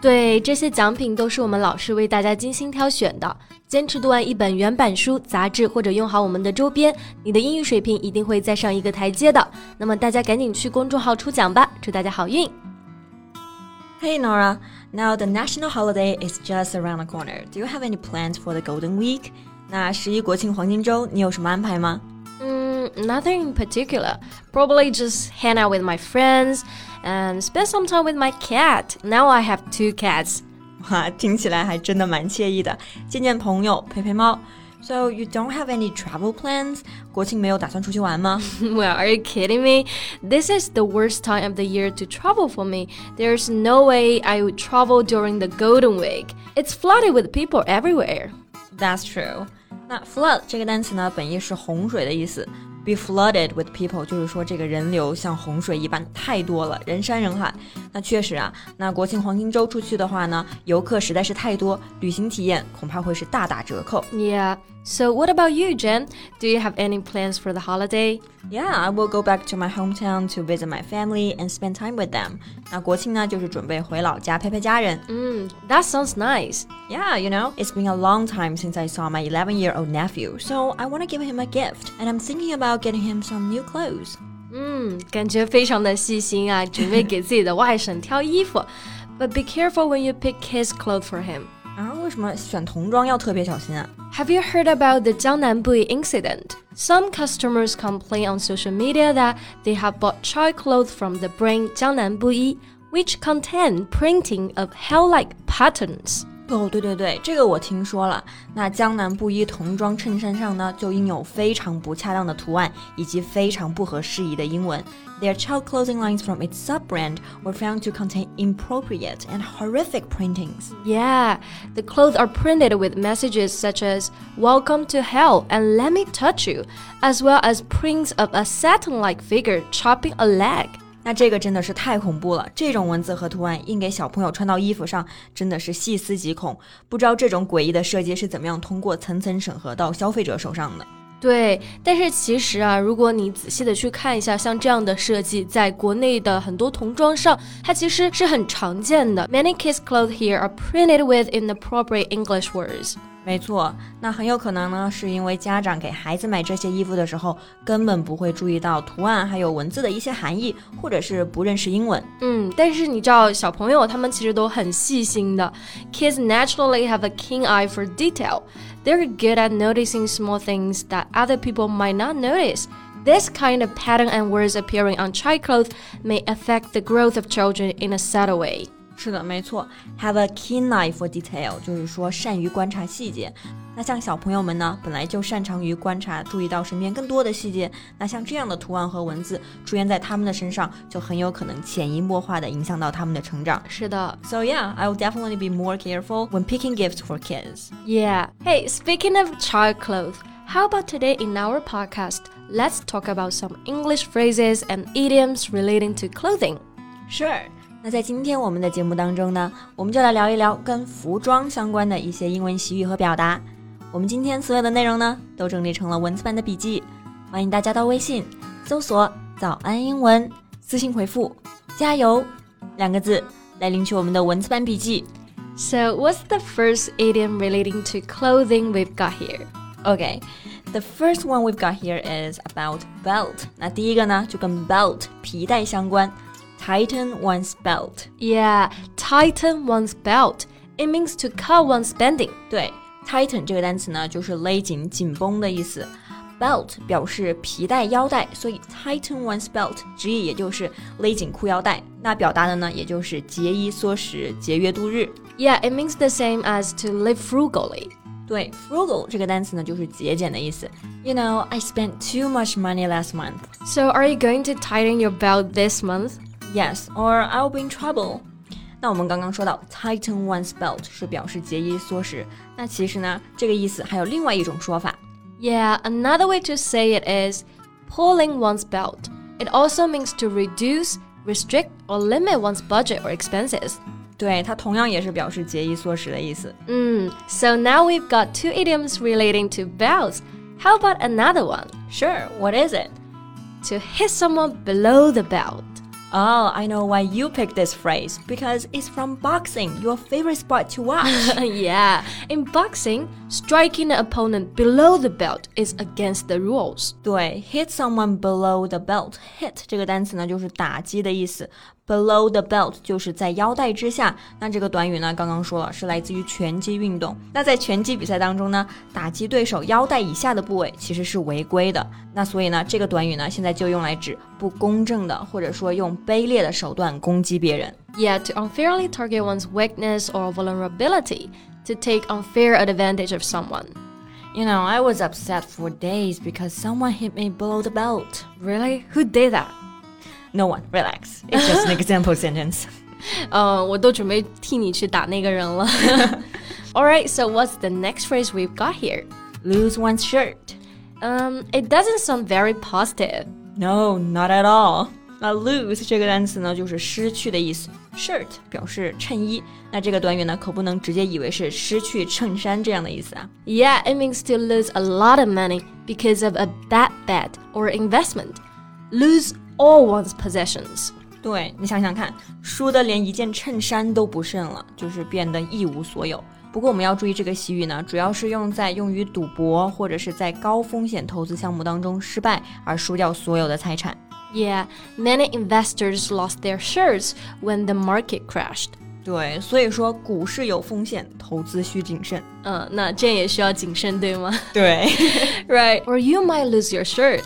对，这些奖品都是我们老师为大家精心挑选的。坚持读完一本原版书、杂志，或者用好我们的周边，你的英语水平一定会再上一个台阶的。那么大家赶紧去公众号抽奖吧，祝大家好运！Hey Nora, now the national holiday is just around the corner. Do you have any plans for the Golden Week? 那十一国庆黄金周你有什么安排吗？nothing in particular. Probably just hang out with my friends and spend some time with my cat. Now I have two cats. 哇，听起来还真的蛮惬意的，见见朋友，陪陪猫。So you don't have any travel plans? 国庆没有打算出去玩吗？Well, are you kidding me? This is the worst time of the year to travel for me. There's no way I would travel during the Golden Week. It's flooded with people everywhere. That's true. 那 flood 这个单词呢，本意是洪水的意思。 Be flooded with people，就是说这个人流像洪水一般太多了，人山人海。那确实啊，那国庆黄金周出去的话呢，游客实在是太多，旅行体验恐怕会是大打折扣。Yeah. So what about you, Jen? Do you have any plans for the holiday? Yeah, I will go back to my hometown to visit my family and spend time with them. 那国庆呢，就是准备回老家陪陪家人。嗯，That sounds nice. Yeah, you know, it's been a long time since I saw my 11-year-old nephew, so I want to give him a gift, and I'm thinking about getting him some new clothes. 嗯，感觉非常的细心啊，准备给自己的外甥挑衣服。But be careful when you pick his clothes for him. Have you heard about the Jiangnan Buyi incident? Some customers complain on social media that they have bought child clothes from the brand Jiangnan Buyi, which contain printing of hell-like patterns. 哦，对对对，这个我听说了。那江南布衣童装衬衫上呢，就印有非常不恰当的图案以及非常不合时宜的英文。Their child clothing lines from its sub-brand were found to contain inappropriate and horrific printings. Yeah, the clothes are printed with messages such as "Welcome to Hell" and "Let me touch you," as well as prints of a Satan-like figure chopping a leg. 那这个真的是太恐怖了！这种文字和图案印给小朋友穿到衣服上，真的是细思极恐。不知道这种诡异的设计是怎么样通过层层审核到消费者手上的。对，但是其实啊，如果你仔细的去看一下，像这样的设计，在国内的很多童装上，它其实是很常见的。Many kids' clothes here are printed with inappropriate English words. 没错，那很有可能呢，是因为家长给孩子买这些衣服的时候，根本不会注意到图案还有文字的一些含义，或者是不认识英文。嗯，但是你知道，小朋友他们其实都很细心的。Kids naturally have a keen eye for detail. They're good at noticing small things that other people might not notice. This kind of pattern and words appearing on child clothes may affect the growth of children in a subtle way. 是的，没错，have a keen eye for detail，就是说善于观察细节。那像小朋友们呢，本来就擅长于观察，注意到身边更多的细节。那像这样的图案和文字出现在他们的身上，就很有可能潜移默化的影响到他们的成长。是的，So yeah, I will definitely be more careful when picking gifts for kids. Yeah. Hey, speaking of child clothes. How about today in our podcast? Let's talk about some English phrases and idioms relating to clothing. Sure. 那在今天我们的节目当中呢，我们就来聊一聊跟服装相关的一些英文习语和表达。我们今天所有的内容呢，都整理成了文字版的笔记，欢迎大家到微信搜索“早安英文”，私信回复“加油”两个字来领取我们的文字版笔记。So, what's the first idiom relating to clothing we've got here? Okay, the first one we've got here is about belt. 那第一个呢，就跟 belt 皮带相关。tighten one's belt. Yeah, tighten one's belt. It means to cut one's spending. 对，tighten 这个单词呢，就是勒紧、紧绷的意思。Belt 表示皮带、腰带，所以 tighten one's belt 直译也就是勒紧裤腰带。那表达的呢，也就是节衣缩食、节约度日。Yeah, it means the same as to live frugally. 对，frugal 这个单词呢，就是节俭的意思。You know, I spent too much money last month. So, are you going to tighten your belt this month? Yes, or I'll be in trouble. 那我们刚刚说到 tighten one's belt 是表示节衣缩食，那其实呢，这个意思还有另外一种说法。Yeah, another way to say it is pulling one's belt. It also means to reduce, restrict, or limit one's budget or expenses. 对，它同样也是表示节衣缩食的意思。Mm, so now we've got two idioms relating to belts. How about another one? Sure, what is it? To hit someone below the belt. Oh, I know why you picked this phrase because it's from boxing, your favorite sport to watch. yeah, in boxing, striking the opponent below the belt is against the rules. 对，hit someone below the belt. Hit 这个单词呢，就是打击的意思。 Below the belt 就是在腰带之下。那这个短语呢，刚刚说了是来自于拳击运动。那在拳击比赛当中呢，打击对手腰带以下的部位其实是违规的。那所以呢，这个短语呢，现在就用来指不公正的，或者说用卑劣的手段攻击别人。Yeah, to unfairly target one's weakness or vulnerability, to take unfair advantage of someone. You know, I was upset for days because someone hit me below the belt. Really? Who did that? No one, relax. It's just an example sentence. 呃，我都准备替你去打那个人了。All right, so what's the next phrase we've got here? Lose one's shirt. Um, it doesn't sound very positive. No, not at all. 那 lose 这个单词呢，就是失去的意思。Shirt 表示衬衣，那这个短语呢，可不能直接以为是失去衬衫这样的意思啊。Yeah, it means to lose a lot of money because of a bad bet or investment. Lose all one's possessions. 对你想想看，输的连一件衬衫都不剩了，就是变得一无所有。不过我们要注意，这个习语呢，主要是用在用于赌博或者是在高风险投资项目当中失败而输掉所有的财产。Yeah, many investors lost their shirts when the market crashed. 对，所以说股市有风险，投资需谨慎。嗯，那这也需要谨慎，对吗？对，right. Or you might lose your shirt.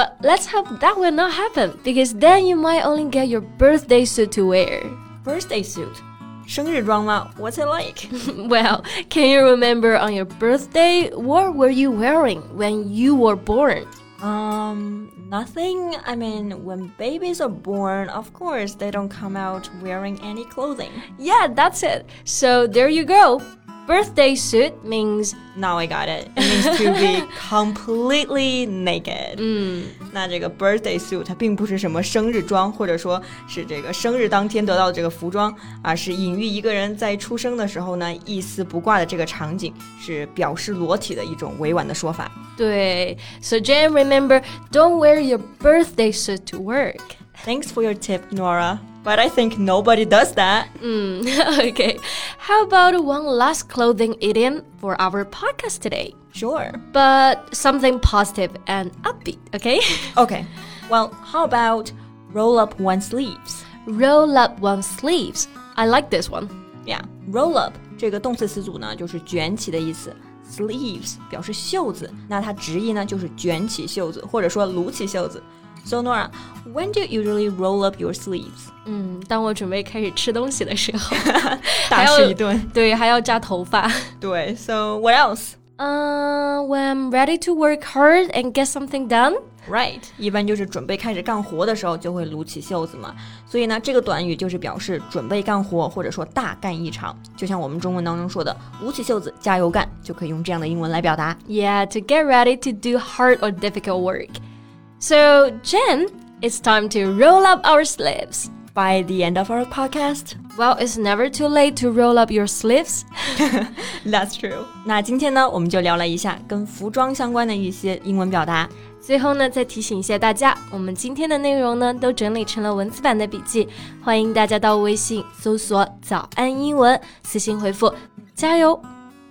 But let's hope that will not happen because then you might only get your birthday suit to wear. Birthday suit. 生日装吗? What's it like? well, can you remember on your birthday what were you wearing when you were born? Um, nothing. I mean, when babies are born, of course, they don't come out wearing any clothing. Yeah, that's it. So there you go. Birthday suit means now I got it. It means to be completely naked. 嗯，那这个 birthday suit 它并不是什么生日装，或者说是这个生日当天得到的这个服装，而是隐喻一个人在出生的时候呢一丝不挂的这个场景，是表示裸体的一种委婉的说法。对，So Jen, remember, don't wear your birthday suit to work. Thanks for your tip, Nora. But I think nobody does that. Mm, okay. How about one last clothing idiom for our podcast today? Sure. But something positive and upbeat, okay? okay. Well, how about roll up one's sleeves? Roll up one's sleeves. I like this one. Yeah, roll up 这个动词词组呢，就是卷起的意思。Sleeves 表示袖子，那它直译呢就是卷起袖子，或者说撸起袖子。so Nora, when do you usually roll up your sleeves? 嗯，当我准备开始吃东西的时候，大吃一顿。对，还要扎头发。对，So what else? Uh, when I'm ready to work hard and get something done. Right，一般就是准备开始干活的时候就会撸起袖子嘛。所以呢，这个短语就是表示准备干活，或者说大干一场。就像我们中文当中说的“撸起袖子，加油干”，就可以用这样的英文来表达。Yeah, to get ready to do hard or difficult work. So, Jen, it's time to roll up our sleeves. By the end of our podcast, well, it's never too late to roll up your sleeves. That's true. 那今天呢，我们就聊了一下跟服装相关的一些英文表达。最后呢，再提醒一下大家，我们今天的内容呢，都整理成了文字版的笔记，欢迎大家到微信搜索“早安英文”，私信回复“加油”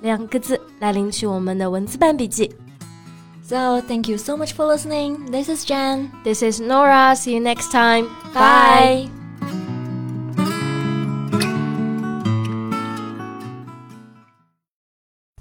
两个字来领取我们的文字版笔记。So, thank you so much for listening. This is Jen. This is Nora. See you next time. Bye.